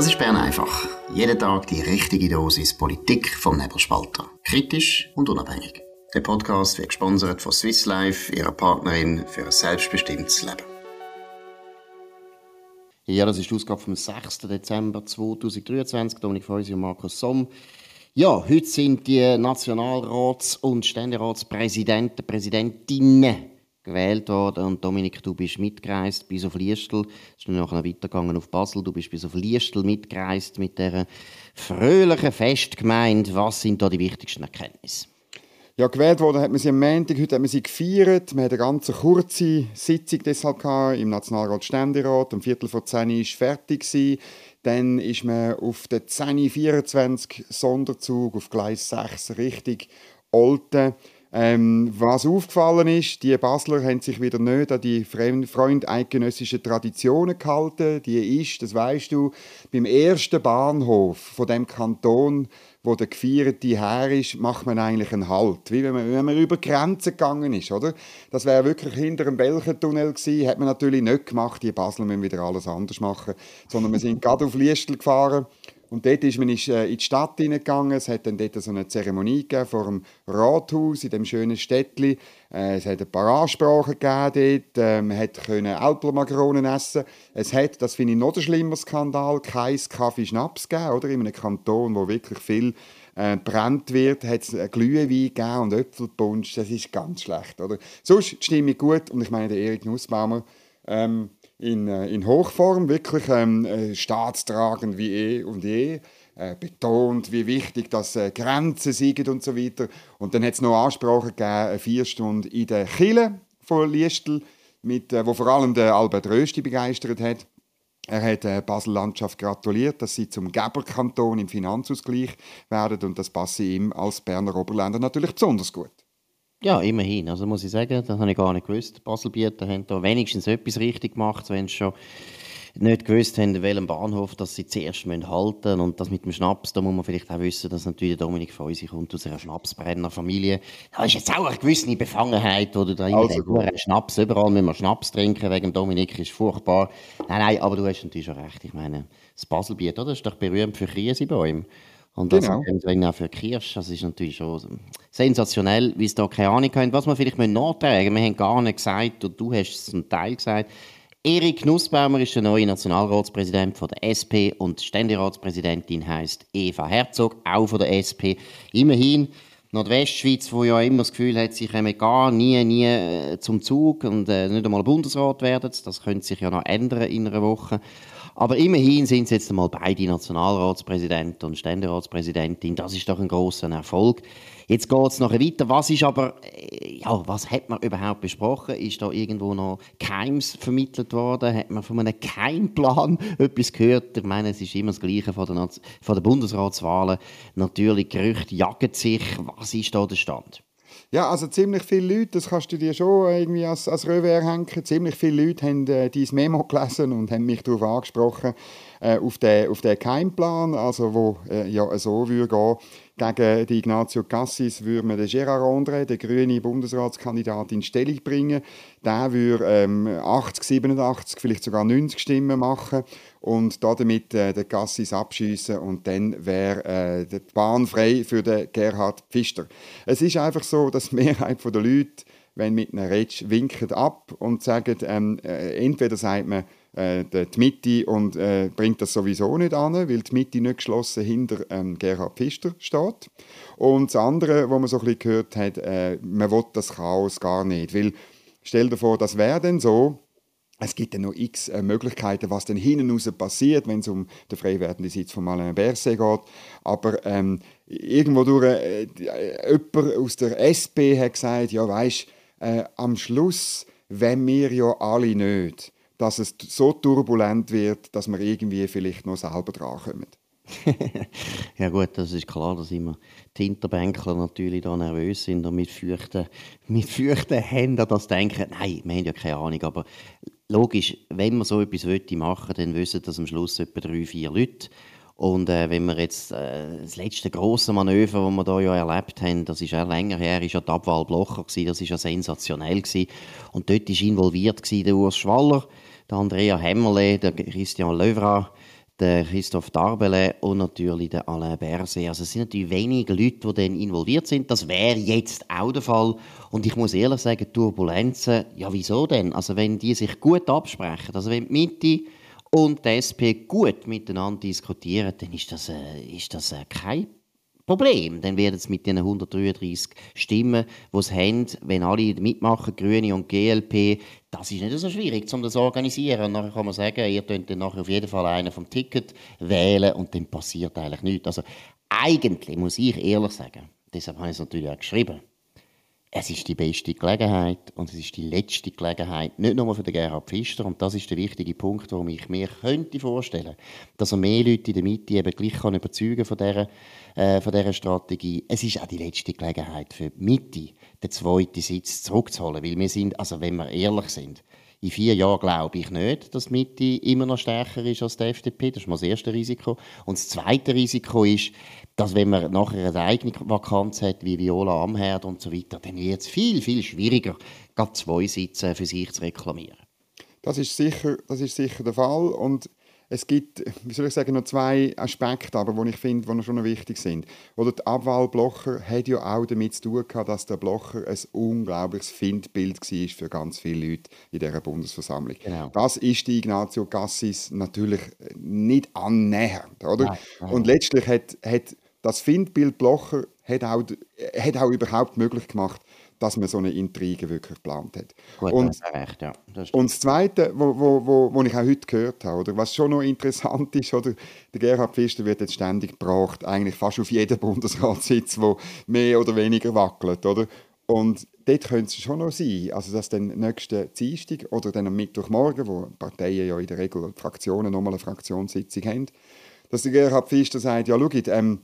Das ist Bern einfach. Jeden Tag die richtige Dosis Politik vom Nebelspalter. Kritisch und unabhängig. Der Podcast wird gesponsert von Swiss Life, ihrer Partnerin für ein selbstbestimmtes Leben. Ja, das ist die Ausgabe vom 6. Dezember 2023. Dominik Feusi und Markus Somm. Ja, heute sind die Nationalrats- und Ständeratspräsidenten, Präsidentinnen gewählt worden. Und Dominik, du bist mitgereist bis auf Liestl. Es ist noch weitergegangen auf Basel. Du bist bis auf Liestl mitgereist mit dieser fröhlichen Festgemeinde. Was sind da die wichtigsten Erkenntnisse? Ja, gewählt worden hat man sie am Montag, heute hat man sie gefeiert. Man hatte eine ganz kurze Sitzung deshalb gehabt, im Nationalrat Ständerat. Um Viertel vor zehn war fertig. Gewesen. Dann ist man auf den 10.24 Sonderzug auf Gleis 6 Richtung Olten ähm, was aufgefallen ist, die Basler haben sich wieder nicht an die freundeidgenössischen Traditionen gehalten. Die ist, das weißt du, beim ersten Bahnhof von dem Kanton, wo der Gefeierte her ist, macht man eigentlich einen Halt. Wie wenn man, wenn man über Grenzen gegangen ist, oder? Das wäre wirklich hinter einem Belchentunnel gewesen. Hat man natürlich nicht gemacht. Die Basler müssen wieder alles anders machen. Sondern wir sind gerade auf Liestel gefahren und dort ist man äh, in die Stadt hineingegangen. Es hat dann dort so eine Zeremonie gegeben vor dem Rathaus in dem schönen Städtli. Äh, es hat ein paar Ansprachen gegeben dort. Äh, man konnte Alplermakronen essen. Es hat, das finde ich noch ein schlimmer Skandal, kein Kaffee-Schnaps gegeben. Oder? In einem Kanton, wo wirklich viel äh, brennt wird, hat es Glühwein gegeben und Äpfelpunsch. Das ist ganz schlecht. Oder? Sonst die Stimmung gut. Und ich meine, der Erik Nussbaumer, ähm, in, äh, in Hochform, wirklich ähm, äh, staatstragend wie eh und je. Äh, betont, wie wichtig dass äh, Grenzen sind und so weiter. Und dann hat es noch Ansprachen gegeben, vier Stunden in der Kille von Liestl, mit, äh, wo vor allem der Albert Rösti begeistert hat. Er hat der Basel-Landschaft gratuliert, dass sie zum Geberkanton im Finanzausgleich werden und das passe ihm als Berner Oberländer natürlich besonders gut. Ja, immerhin. Also muss ich sagen, das habe ich gar nicht gewusst. Baselbieter haben da wenigstens etwas richtig gemacht, wenn sie schon nicht gewusst haben, in welchem Bahnhof dass sie zuerst halten müssen. Und das mit dem Schnaps, da muss man vielleicht auch wissen, dass natürlich Dominik von uns kommt aus einer Schnapsbrennerfamilie. Da ist jetzt auch eine gewisse Befangenheit, wo du da immer also denkst, Schnaps, überall müssen wir Schnaps trinken, wegen Dominik ist furchtbar. Nein, nein, aber du hast natürlich schon recht. Ich meine, das Baselbiet, oder? Das ist doch berühmt für Krisebäume. Und das genau. dann auch für Kirsch, das ist natürlich schon sensationell, wie es da keine Ahnung haben. Was wir vielleicht nachtragen wir haben gar nicht gesagt, und du hast es zum Teil gesagt, Erik Nussbaumer ist der neue Nationalratspräsident von der SP und die Ständeratspräsidentin heißt Eva Herzog, auch von der SP. Immerhin Nordwestschweiz, wo ja immer das Gefühl hat, sie kommen gar nie, nie äh, zum Zug und äh, nicht einmal Bundesrat werden. Das könnte sich ja noch ändern in einer Woche. Aber immerhin sind es jetzt einmal beide Nationalratspräsident und Ständeratspräsidentin. Das ist doch ein großer Erfolg. Jetzt geht es noch weiter. Was ist aber, äh, ja, was hat man überhaupt besprochen? Ist da irgendwo noch Keims vermittelt worden? Hat man von einem Keimplan etwas gehört? Ich meine, es ist immer das Gleiche von der, von der Bundesratswahlen. Natürlich, Gerüchte jagen sich. Was ist da der Stand? Ja, also ziemlich viele Leute, das kannst du dir schon irgendwie als, als Revers hängen, ziemlich viele Leute haben äh, dein Memo gelesen und haben mich darauf angesprochen, äh, auf den, auf Keimplan, also wo äh, ja so würde gehen, gegen die Ignazio Cassis würde man den Gérard André, den grünen Bundesratskandidat, in Stellung bringen. Der würde ähm, 80, 87, vielleicht sogar 90 Stimmen machen und damit äh, den Cassis abschießen und dann wäre äh, die Bahn frei für den Gerhard Pfister. Es ist einfach so, dass die Mehrheit der Leute, wenn mit einer Rede winken ab und sagen, ähm, äh, entweder sagt man, äh, die Mitte und äh, bringt das sowieso nicht an, weil die Mitte nicht geschlossen hinter ähm, Gerhard Pfister steht. Und das andere, was man so ein bisschen gehört hat, äh, man will das Chaos gar nicht, weil stell dir vor, das wäre dann so, es gibt dann noch x äh, Möglichkeiten, was dann hinten raus passiert, wenn es um den frei werdenden Sitz von Alain Berset geht. Aber ähm, irgendwo durch äh, äh, jemand aus der SP hat gesagt, ja weisst, äh, am Schluss wenn wir ja alle nicht dass es so turbulent wird, dass wir irgendwie vielleicht noch selber drankommen. ja gut, das ist klar, dass immer die Hinterbänkler natürlich da nervös sind und mit feuchten, mit feuchten Händen das denken, nein, wir haben ja keine Ahnung, aber logisch, wenn man so etwas machen will, dann wissen das am Schluss etwa drei, vier Leute. Und äh, wenn wir jetzt äh, das letzte große Manöver, das wir da ja erlebt haben, das ist ja länger her, ist ja die Abwahl Blocher gewesen, das ist ja sensationell gewesen. Und dort ist involviert gewesen, der Urs Schwaller, der Andrea Hemmerle, der Christian Löwra, der Christoph Darbele und natürlich der Alain Berset. Also es sind natürlich wenige Leute, die dann involviert sind. Das wäre jetzt auch der Fall. Und ich muss ehrlich sagen, Turbulenzen, ja wieso denn? Also wenn die sich gut absprechen, also wenn die Mitte und die SP gut miteinander diskutieren, dann ist das, äh, ist das äh, kein Problem. Dann wird es mit den 133 Stimmen, die es haben, wenn alle mitmachen, Grüne und GLP, das ist nicht so schwierig, um das zu organisieren. Und nachher kann man sagen, ihr könnt dann nachher auf jeden Fall einen vom Ticket wählen und dann passiert eigentlich nichts. Also eigentlich muss ich ehrlich sagen, deshalb habe ich es natürlich auch geschrieben, es ist die beste Gelegenheit und es ist die letzte Gelegenheit, nicht nur für den Gerhard Pfister, und das ist der wichtige Punkt, warum ich mir könnte vorstellen dass er mehr Leute in der Mitte eben gleich kann überzeugen von dieser, äh, von dieser Strategie. Es ist auch die letzte Gelegenheit für die Mitte, den zweiten Sitz zurückzuholen, weil wir sind, also wenn wir ehrlich sind, in vier Jahren glaube ich nicht, dass die Mitte immer noch stärker ist als die FDP. Das ist mal das erste Risiko. Und das zweite Risiko ist, dass wenn man nachher eine eigene Vakanz hat, wie Viola Amherd und so weiter, dann wird es viel, viel schwieriger, gerade zwei Sitze für sich zu reklamieren. Das ist sicher, das ist sicher der Fall. Und es gibt, wie soll ich sagen, noch zwei Aspekte, aber die ich finde, die schon noch wichtig sind. Oder die Abwahl Blocher hat ja auch damit zu tun gehabt, dass der Blocher ein unglaubliches Findbild war für ganz viele Leute in dieser Bundesversammlung. Genau. Das ist die Ignazio Cassis natürlich nicht annähernd, oder? Nein, nein. Und letztlich hat, hat das Findbild Blocher hat auch, hat auch überhaupt möglich gemacht, dass man so eine Intrige wirklich geplant hat. Gut, und, das recht, ja. Das und das Zweite, wo, wo, wo, wo ich auch heute gehört habe, oder, was schon noch interessant ist, oder, der Gerhard Pfister wird jetzt ständig gebracht, eigentlich fast auf jeden Bundesratssitz, der mehr oder weniger wackelt. Oder? Und dort könnte es schon noch sein, also dass dann nächsten Dienstag oder dann am Mittwochmorgen, wo Parteien ja in der Regel Fraktionen nochmal eine Fraktionssitzung haben, dass der Gerhard Pfister sagt, ja schaut, ähm,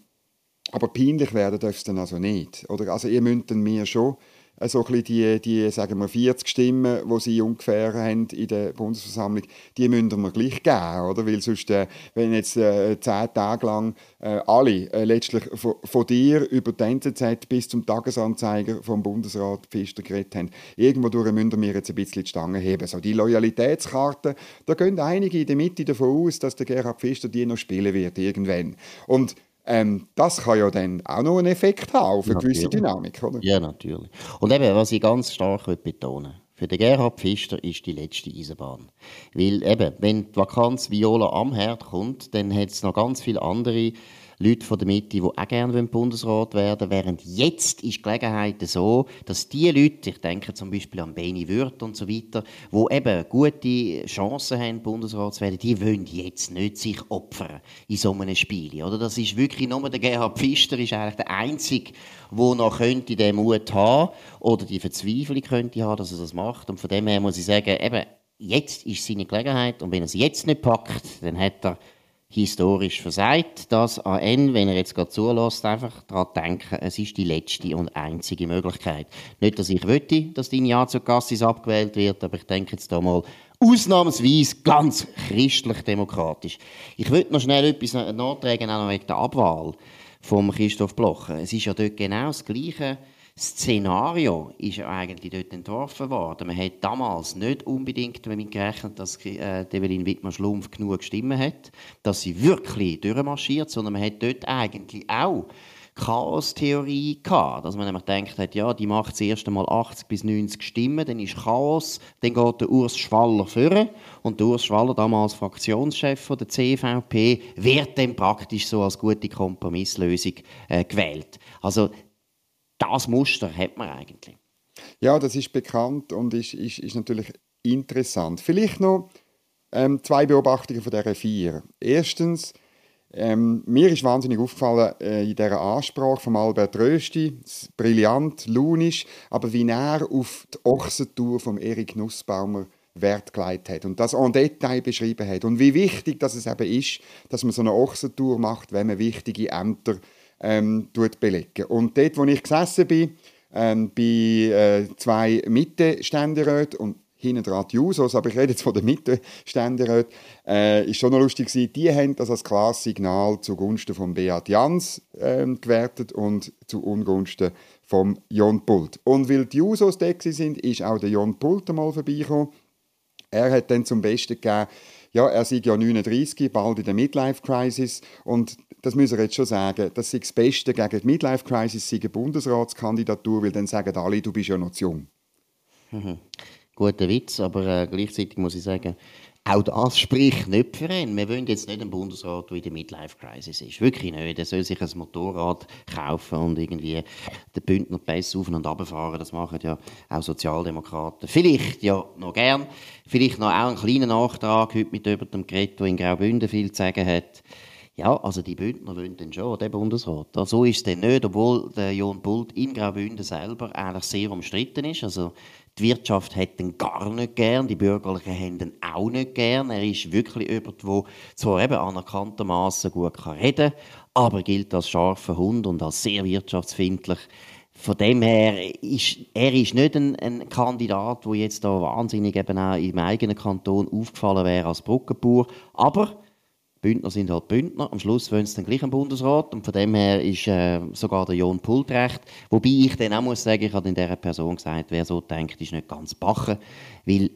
aber peinlich werden darf es dann also nicht. Oder? Also ihr müsst dann mir schon äh, so ein die, die sagen wir 40 Stimmen, die sie ungefähr haben in der Bundesversammlung, die müssen wir gleich geben, oder? Weil sonst, äh, wenn jetzt äh, zehn Tage lang äh, alle äh, letztlich von, von, dir über die NZZ bis zum Tagesanzeiger vom Bundesrat Pfister geredet haben, irgendwo durch müssen wir jetzt ein bisschen die Stange heben. So die Loyalitätskarte, da gehen einige in der Mitte davon aus, dass der Gerhard Pfister die noch spielen wird irgendwann. Und ähm, das kann ja dann auch noch einen Effekt haben auf eine gewisse Dynamik, oder? Ja, natürlich. Und eben, was ich ganz stark betonen will, für den Gerhard Pfister ist die letzte Eisenbahn. Weil eben, wenn die Vakanz Viola am Herd kommt, dann hat es noch ganz viele andere Leute von der Mitte, die auch gerne Bundesrat werden während jetzt ist die Gelegenheit so, dass die Leute, ich denke zum Beispiel an Beni Würth und so weiter, die eben gute Chancen haben, Bundesrat zu werden, die wollen jetzt nicht sich opfern in so einem Spiel. Oder? Das ist wirklich nur der Gerhard Pfister ist eigentlich der Einzige, der noch könnte den Mut haben oder die Verzweiflung könnte haben, dass er das macht. Und von dem her muss ich sagen, eben, jetzt ist seine Gelegenheit und wenn er es jetzt nicht packt, dann hat er historisch versagt, dass AN, wenn er jetzt gerade zulässt, einfach daran denken, es ist die letzte und einzige Möglichkeit. Nicht, dass ich möchte, dass die Ignazio Cassis abgewählt wird, aber ich denke jetzt da mal ausnahmsweise ganz christlich-demokratisch. Ich würde noch schnell etwas nachtragen, auch noch wegen der Abwahl von Christoph Blocher. Es ist ja dort genau das Gleiche Szenario ist ja eigentlich dort entworfen worden. Man hat damals nicht unbedingt damit gerechnet, dass äh, Evelyn Wittmann-Schlumpf genug Stimmen hat, dass sie wirklich durchmarschiert, sondern man hat dort eigentlich auch Chaos-Theorie gehabt. Dass man nämlich gedacht hat, ja, die macht zuerst einmal 80 bis 90 Stimmen, dann ist Chaos, dann geht der Urs Schwaller führen und der Urs Schwaller, damals Fraktionschef der CVP, wird dann praktisch so als gute Kompromisslösung äh, gewählt. Also das Muster hat man eigentlich. Ja, das ist bekannt und ist, ist, ist natürlich interessant. Vielleicht noch ähm, zwei Beobachtungen von dieser vier. Erstens, ähm, mir ist wahnsinnig aufgefallen äh, in dieser Ansprache von Albert Rösti, brillant, launisch, aber wie er auf die Ochsentour von Erik Nussbaumer Wert gelegt hat und das en Detail beschrieben hat und wie wichtig dass es eben ist, dass man so eine Ochsentour macht, wenn man wichtige Ämter ähm, belegen. Und dort, wo ich gesessen bin, ähm, bei äh, zwei Mitte-Ständeräten und hinten dran die Jusos, aber ich rede jetzt von den Mitte-Ständeräten, äh, ist schon noch lustig gewesen, die haben das als klares Signal zugunsten von Beat Jans ähm, gewertet und zu Ungunsten von Jon Pult. Und weil die Jusos da sind, ist auch der Jon Pult einmal vorbeigekommen. Er hat dann zum Besten gegeben, ja, er sei ja 39, bald in der Midlife-Crisis und das müssen wir jetzt schon sagen, das ist das Beste gegen die Midlife-Crisis, sei eine Bundesratskandidatur, weil dann sagen alle, du bist ja noch zu jung. Mhm. Guter Witz, aber äh, gleichzeitig muss ich sagen, auch das spricht nicht für ihn. Wir wollen jetzt nicht einen Bundesrat, der in der Midlife-Crisis ist. Wirklich nicht. Er soll sich ein Motorrad kaufen und irgendwie den Bündner Pass auf und runterfahren. Das machen ja auch Sozialdemokraten. Vielleicht ja noch gern. Vielleicht noch auch einen kleinen Nachtrag heute mit über dem Gerät, der in Graubünden viel zu sagen hat. Ja, also die Bündner wollen dann schon, den Bundesrat. So ist es dann nicht, obwohl der John Bult in Graubünden selber eigentlich sehr umstritten ist. Also die Wirtschaft hat ihn gar nicht gern, die Bürgerlichen haben ihn auch nicht gern. Er ist wirklich jemand, der zwar eben anerkanntermaßen gut reden kann, aber gilt als scharfer Hund und als sehr wirtschaftsfindlich. Von dem her ist er ist nicht ein, ein Kandidat, der jetzt da wahnsinnig eben auch im eigenen Kanton aufgefallen wäre als Brückenbauer. Aber Bündner sind halt Bündner. Am Schluss wollen sie dann gleich im Bundesrat. Und von dem her ist äh, sogar der John Pult recht. Wobei ich dann auch muss sagen, ich habe in dieser Person gesagt, wer so denkt, ist nicht ganz bachen. Weil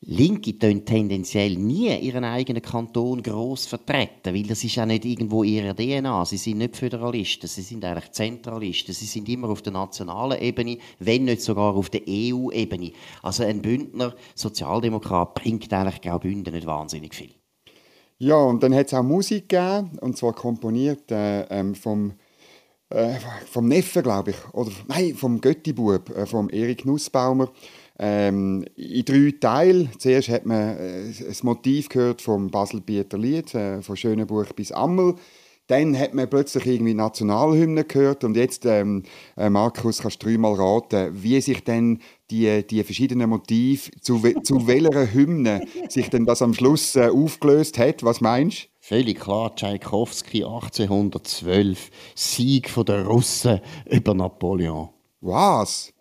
Linke tun tendenziell nie ihren eigenen Kanton gross vertreten, weil das ist auch nicht irgendwo ihre DNA. Sie sind nicht Föderalisten, sie sind eigentlich Zentralisten. Sie sind immer auf der nationalen Ebene, wenn nicht sogar auf der EU-Ebene. Also ein Bündner Sozialdemokrat bringt eigentlich Graubünden nicht wahnsinnig viel. Ja, und dann hat es auch Musik gegeben, und zwar komponiert äh, ähm, vom, äh, vom Neffen, glaube ich, oder nein, vom Göttibub, äh, vom Erik Nussbaumer. Ähm, in drei Teilen. Zuerst hat man äh, das Motiv gehört vom Basel-Bieter Lied, äh, von Schönebuch bis Ammel. Dann hat man plötzlich irgendwie Nationalhymne gehört und jetzt, ähm, äh, Markus, kannst du dreimal raten, wie sich denn die, die verschiedenen Motive, zu, zu welcher Hymne sich denn das am Schluss äh, aufgelöst hat. Was meinst du? Völlig klar, Tchaikovsky 1812, Sieg der Russen über Napoleon. Was?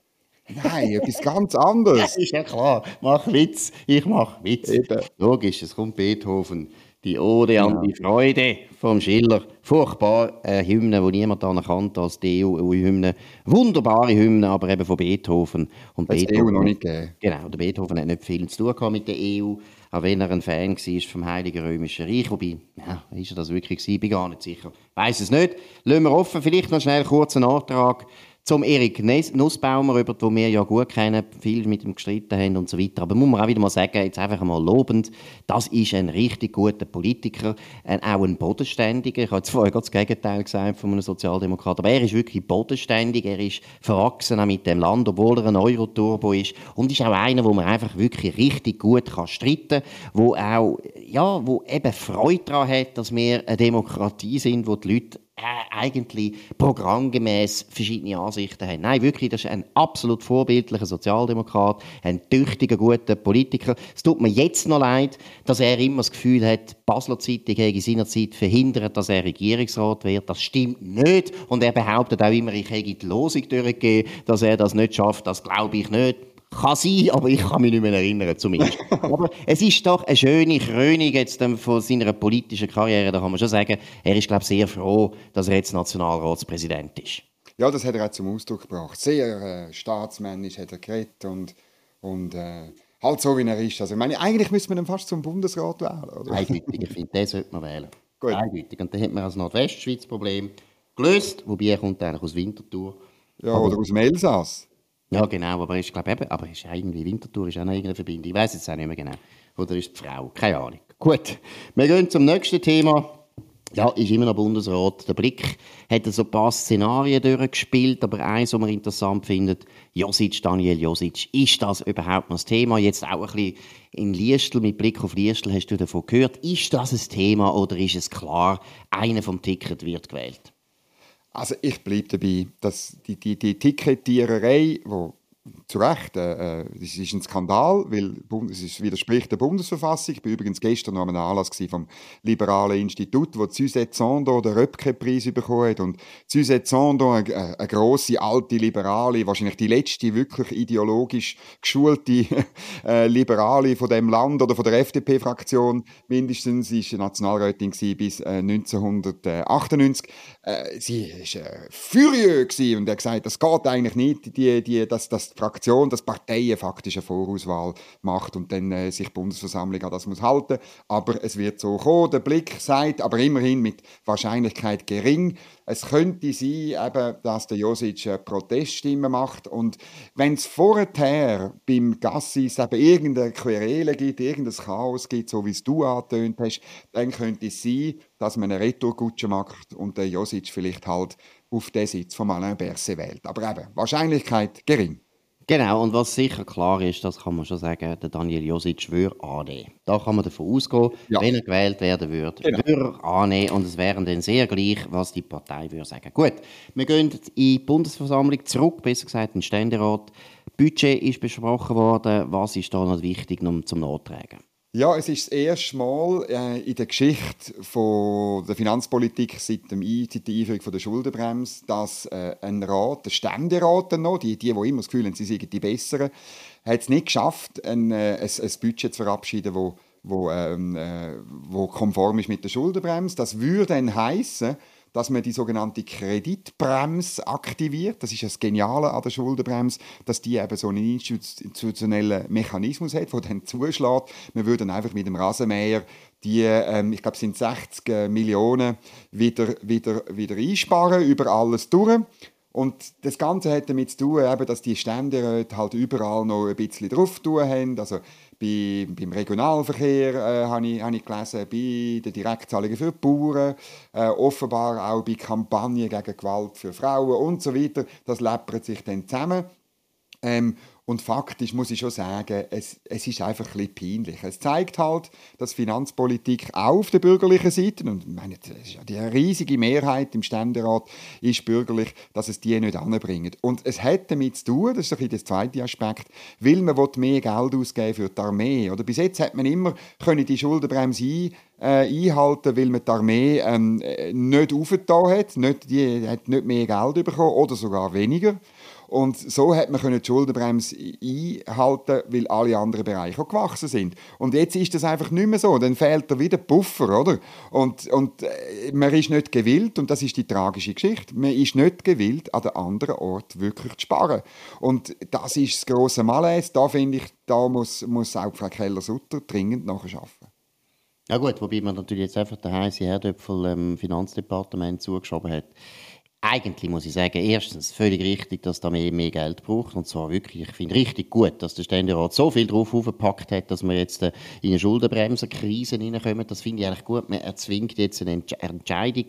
Nein, etwas ganz anderes. Ja, ist ja klar. Mach Witz, ich mach Witz. Eben. Logisch, es kommt Beethoven die Ode an die Freude vom Schiller. Furchtbar, eine Hymne, die niemand anerkannt als die EU-Hymne. Wunderbare Hymne, aber eben von Beethoven. Und das Beethoven, EU noch nicht gegeben. Genau, der Beethoven hat nicht viel zu tun mit der EU, auch wenn er ein Fan war vom Heiligen Römischen Reich. Wobei, ja, ist er das wirklich gewesen? Bin gar nicht sicher. Weiß es nicht. Lassen wir offen. Vielleicht noch schnell kurz einen Antrag zum Erik Nussbaumer, über den wir ja gut kennen, viel mit ihm gestritten haben und so weiter. Aber muss man auch wieder mal sagen, jetzt einfach mal lobend, das ist ein richtig guter Politiker, ein, auch ein Bodenständiger. Ich habe jetzt vorher das Gegenteil gesagt von einem Sozialdemokrat, aber er ist wirklich bodenständig, er ist verwachsen mit dem Land, obwohl er ein Euro-Turbo ist und ist auch einer, wo man einfach wirklich richtig gut kann streiten kann, wo auch, ja, wo eben Freude daran hat, dass wir eine Demokratie sind, wo die Leute eigentlich programmgemäß verschiedene Ansichten haben. Nein, wirklich, das ist ein absolut vorbildlicher Sozialdemokrat, ein tüchtiger, guter Politiker. Es tut mir jetzt noch leid, dass er immer das Gefühl hat, die Basler Zeitung hätte in seiner Zeit verhindert, dass er Regierungsrat wird. Das stimmt nicht. Und er behauptet auch immer, ich hätte die Losung durchgegeben, dass er das nicht schafft. Das glaube ich nicht. Kann sein, aber ich kann mich nicht mehr erinnern, zumindest. aber es ist doch eine schöne Krönung jetzt von seiner politischen Karriere, da kann man schon sagen, er ist, glaube ich, sehr froh, dass er jetzt Nationalratspräsident ist. Ja, das hat er auch zum Ausdruck gebracht. Sehr äh, staatsmännisch hat er geredet und, und äh, halt so, wie er ist. Also, ich meine, eigentlich müsste man ihn fast zum Bundesrat wählen, oder? Eindeutig, ich finde, den sollte man wählen. Gut. Eindeutig. Und dann hat man als Nordwestschweiz Problem gelöst, wobei er kommt eigentlich aus Winterthur. Ja, oder aus dem Elsass. Ja, genau, aber ich glaube eben, aber ist irgendwie Winterthur ist auch noch irgendeine Verbindung. Ich weiß jetzt auch nicht mehr genau. Oder ist die Frau? Keine Ahnung. Gut, wir gehen zum nächsten Thema. Ja, ist immer noch Bundesrat. Der Blick hat so ein paar Szenarien durchgespielt, aber eins, was man interessant findet, Josic, Daniel Josic, ist das überhaupt noch das Thema? Jetzt auch ein bisschen in Liestl, mit Blick auf Liestl, hast du davon gehört. Ist das ein Thema oder ist es klar, einer vom Ticket wird gewählt? Also ich bleibe dabei, dass die, die, die Ticketiererei, die zu Recht, äh, es ist ein Skandal, weil es widerspricht der Bundesverfassung. Ich war übrigens gestern noch an einem Anlass vom Liberalen Institut, wo Suzette Sando den Röpke-Preis bekommen hat. Und Suzette Sando, eine, eine grosse, alte Liberale, wahrscheinlich die letzte wirklich ideologisch geschulte äh, Liberale von dem Land oder von der FDP-Fraktion mindestens, ist Nationalrätin bis äh, 1998. Äh, sie war äh, furieux und hat gesagt, das geht eigentlich nicht, die, die, das, das Fraktion, dass Parteien faktisch eine Vorauswahl macht und dann äh, sich die Bundesversammlung an das muss halten. Aber es wird so kommen. Der Blick sagt, aber immerhin mit Wahrscheinlichkeit gering, es könnte sein, eben, dass der Josic eine Proteststimme macht. Und wenn es vorher beim Gassis eben irgendeine Querele gibt, irgendein Chaos gibt, so wie es du angetönt hast, dann könnte es sein, dass man eine Retourkutsche macht und der Josic vielleicht halt auf den Sitz von Alain Berset wählt. Aber eben, Wahrscheinlichkeit gering. Genau, und was sicher klar ist, das kann man schon sagen, der Daniel Josic würde annehmen. Da kann man davon ausgehen, ja. wenn er gewählt werden würde, genau. würde er annehmen und es wären dann sehr gleich, was die Partei würde sagen. Gut, wir gehen in die Bundesversammlung zurück, besser gesagt in den Ständerat. Budget ist besprochen worden. Was ist da noch wichtig um zum Nachtragen? Ja, es ist das erste Mal äh, in der Geschichte von der Finanzpolitik seit, dem seit der Einführung von der Schuldenbremse, dass äh, ein Rat, der Ständerat noch, die, die, die immer das Gefühl haben, sie seien die Besseren, hat es nicht geschafft, ein, äh, ein, ein Budget zu verabschieden, wo, wo, ähm, äh, wo konform ist mit der Schuldenbremse. Das würde dann heißen, dass man die sogenannte Kreditbremse aktiviert. Das ist das Geniale an der Schuldenbremse, dass die eben so einen institutionellen Mechanismus hat, der dann zuschlägt. Man würde dann einfach mit dem Rasenmäher die, ähm, ich glaube, sind 60 äh, Millionen wieder, wieder, wieder einsparen über alles durch. Und das Ganze hat damit zu tun, eben, dass die Ständeräte halt überall noch ein bisschen drauf tun haben. Also bei, beim Regionalverkehr äh, habe ich, hab ich gelesen, bei den Direktzahlungen für die Bauern, äh, offenbar auch bei Kampagnen gegen Gewalt für Frauen und so weiter. Das läppert sich dann zusammen. Ähm, und faktisch muss ich schon sagen, es, es ist einfach ein bisschen peinlich. Es zeigt halt, dass Finanzpolitik auch auf der bürgerlichen Seite, und ich meine, die riesige Mehrheit im Ständerat ist bürgerlich, dass es die nicht anbringt. Und es hat damit zu tun, das ist ein bisschen der zweite Aspekt, weil man mehr Geld ausgeben für die Armee. Oder bis jetzt hat man immer können die Schuldenbremse ein, äh, einhalten, weil man die Armee ähm, nicht aufgetan hat, nicht, die hat nicht mehr Geld bekommen oder sogar weniger. Und so hat man die Schuldenbremse einhalten, weil alle anderen Bereiche auch gewachsen sind. Und jetzt ist das einfach nicht mehr so. Dann fehlt da wieder Puffer, oder? Und, und äh, man ist nicht gewillt, und das ist die tragische Geschichte, man ist nicht gewillt, an den anderen Ort wirklich zu sparen. Und das ist das grosse Malaise. Da finde ich, da muss, muss auch Frau Keller-Sutter dringend nachschaffen. Ja gut, wobei man natürlich jetzt einfach den heißen Herdöpfel im Finanzdepartement zugeschoben hat eigentlich muss ich sagen, erstens völlig richtig, dass da mehr, mehr Geld braucht. Und zwar wirklich, ich finde richtig gut, dass der Ständerat so viel drauf aufgepackt hat, dass wir jetzt äh, in eine Schuldenbremsenkrise hineinkommen. Das finde ich eigentlich gut. Man erzwingt jetzt eine Entscheidung.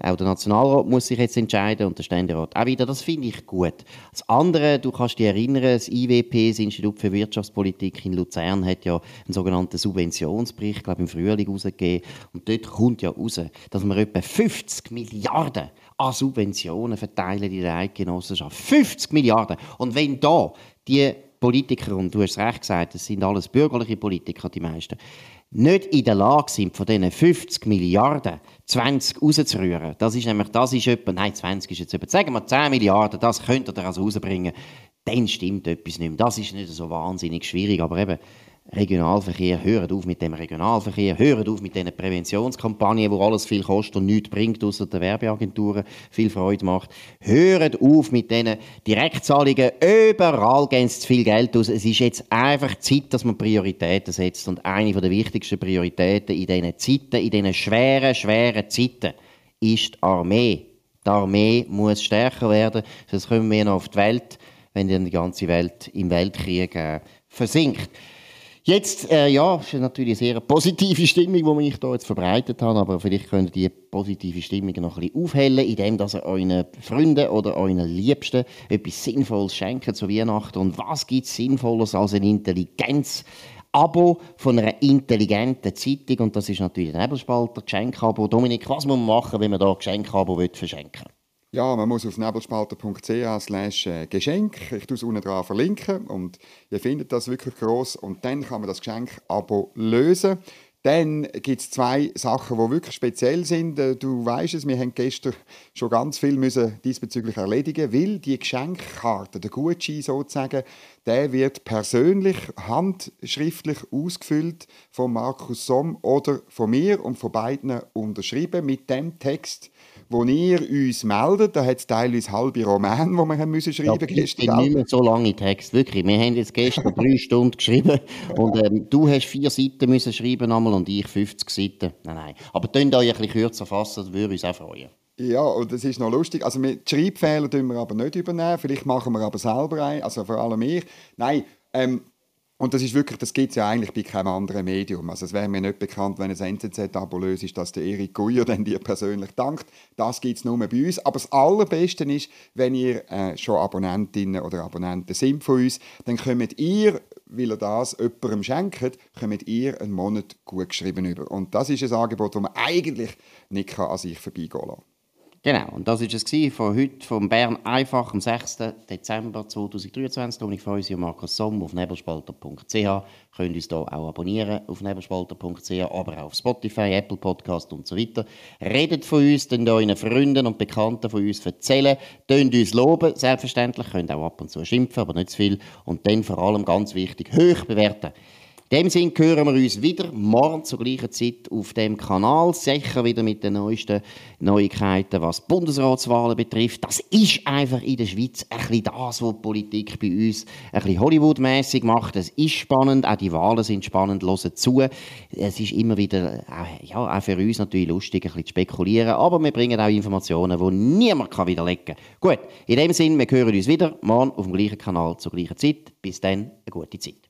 Auch der Nationalrat muss sich jetzt entscheiden und der Ständerat auch wieder. Das finde ich gut. Das andere, du kannst dich erinnern, das IWP, das Institut für Wirtschaftspolitik in Luzern, hat ja einen sogenannten Subventionsbericht, glaube im Frühling rausgegeben. Und dort kommt ja raus, dass wir etwa 50 Milliarden an Subventionen verteilen in der Eidgenossenschaft. 50 Milliarden. Und wenn da die Politiker, und du hast recht gesagt, das sind alles bürgerliche Politiker, die meisten, nicht in der Lage sind, von diesen 50 Milliarden 20 rauszurühren, das ist nämlich, das ist etwa, nein, 20 ist jetzt etwa, sagen wir 10 Milliarden, das könnt ihr also rausbringen, dann stimmt etwas nicht mehr. Das ist nicht so wahnsinnig schwierig, aber eben, Regionalverkehr, hört auf mit dem Regionalverkehr, hört auf mit diesen Präventionskampagnen, wo alles viel kostet und nichts bringt, außer der Werbeagenturen viel Freude macht. Hört auf mit diesen Direktzahlungen, überall gehen zu viel Geld aus. Es ist jetzt einfach Zeit, dass man Prioritäten setzt und eine der wichtigsten Prioritäten in diesen Zeiten, in diesen schweren, schweren Zeiten, ist die Armee. Die Armee muss stärker werden, sonst kommen wir noch auf die Welt, wenn dann die ganze Welt im Weltkrieg äh, versinkt. Jetzt, äh, ja, ist natürlich eine sehr positive Stimmung, die ich hier jetzt verbreitet habe, aber vielleicht könnt ihr die positive Stimmung noch ein bisschen aufhellen, indem ihr euren Freunden oder euren Liebsten etwas Sinnvolles schenkt zu Weihnachten. Und was gibt es Sinnvolles als ein Intelligenz? Abo von einer intelligenten Zeitung und das ist natürlich ein Nebelspalter, Geschenkabo. Dominik, was muss man machen, wenn man da Geschenkabo verschenken will? Ja, man muss auf nebelspalter.ch äh, Geschenk, ich tue es unten dran verlinken und ihr findet das wirklich groß und dann kann man das Geschenk-Abo lösen. Dann gibt es zwei Sachen, die wirklich speziell sind. Äh, du weißt es, wir haben gestern schon ganz viel müssen diesbezüglich erledigen, weil die Geschenkkarte, der Gutschein sozusagen, der wird persönlich, handschriftlich ausgefüllt von Markus Somm oder von mir und von beiden unterschrieben mit dem Text, wo ihr uns meldet, da hat es teilweise halbe Romane, die wir haben müssen schreiben mussten. Ja, gestern. nicht mehr so lange Text, wirklich. Wir haben jetzt gestern drei Stunden geschrieben und ähm, du hast vier Seiten müssen schreiben einmal und ich 50 Seiten. Nein, nein. Aber könnt euch ein bisschen kürzer fassen, das würde uns auch freuen. Ja, und das ist noch lustig. Also, die Schreibfehler tun wir aber nicht übernehmen. Vielleicht machen wir aber selber ein, also vor allem ich. Nein, ähm, und das ist wirklich, das gibt es ja eigentlich bei keinem anderen Medium. Also es wäre mir nicht bekannt, wenn ein NZZ-Abo ist, dass der Erik Guyer dann dir persönlich dankt. Das gibt es nur bei uns. Aber das Allerbeste ist, wenn ihr äh, schon Abonnentinnen oder Abonnenten sind von uns, dann könnt ihr, weil ihr das jemandem schenkt, könnt ihr einen Monat gut geschrieben über. Und das ist ein Angebot, das man eigentlich nicht an sich vorbeigehen kann. Genau, und das war es von heute von Bern einfach am 6. Dezember 2023. Und ich freue mich Markus Somm auf nebelspalter.ch. Könnt uns hier auch abonnieren auf nebelspalter.ch, aber auch auf Spotify, Apple Podcast und so weiter. Redet von uns, dann euren Freunden und Bekannten von uns erzählen, tönt uns loben, selbstverständlich, könnt auch ab und zu schimpfen, aber nicht zu viel. Und dann vor allem ganz wichtig, hoch bewerten. In dem Sinne hören wir uns wieder morgen zur gleichen Zeit auf dem Kanal. Sicher wieder mit den neuesten Neuigkeiten, was Bundesratswahlen betrifft. Das ist einfach in der Schweiz ein das, was die Politik bei uns ein bisschen Hollywood-mässig macht. Es ist spannend, auch die Wahlen sind spannend, hören zu. Es ist immer wieder, ja, auch für uns natürlich lustig, ein bisschen zu spekulieren, aber wir bringen auch Informationen, die niemand widerlegen kann. Gut, in dem Sinne, wir hören uns wieder morgen auf dem gleichen Kanal zur gleichen Zeit. Bis dann, eine gute Zeit.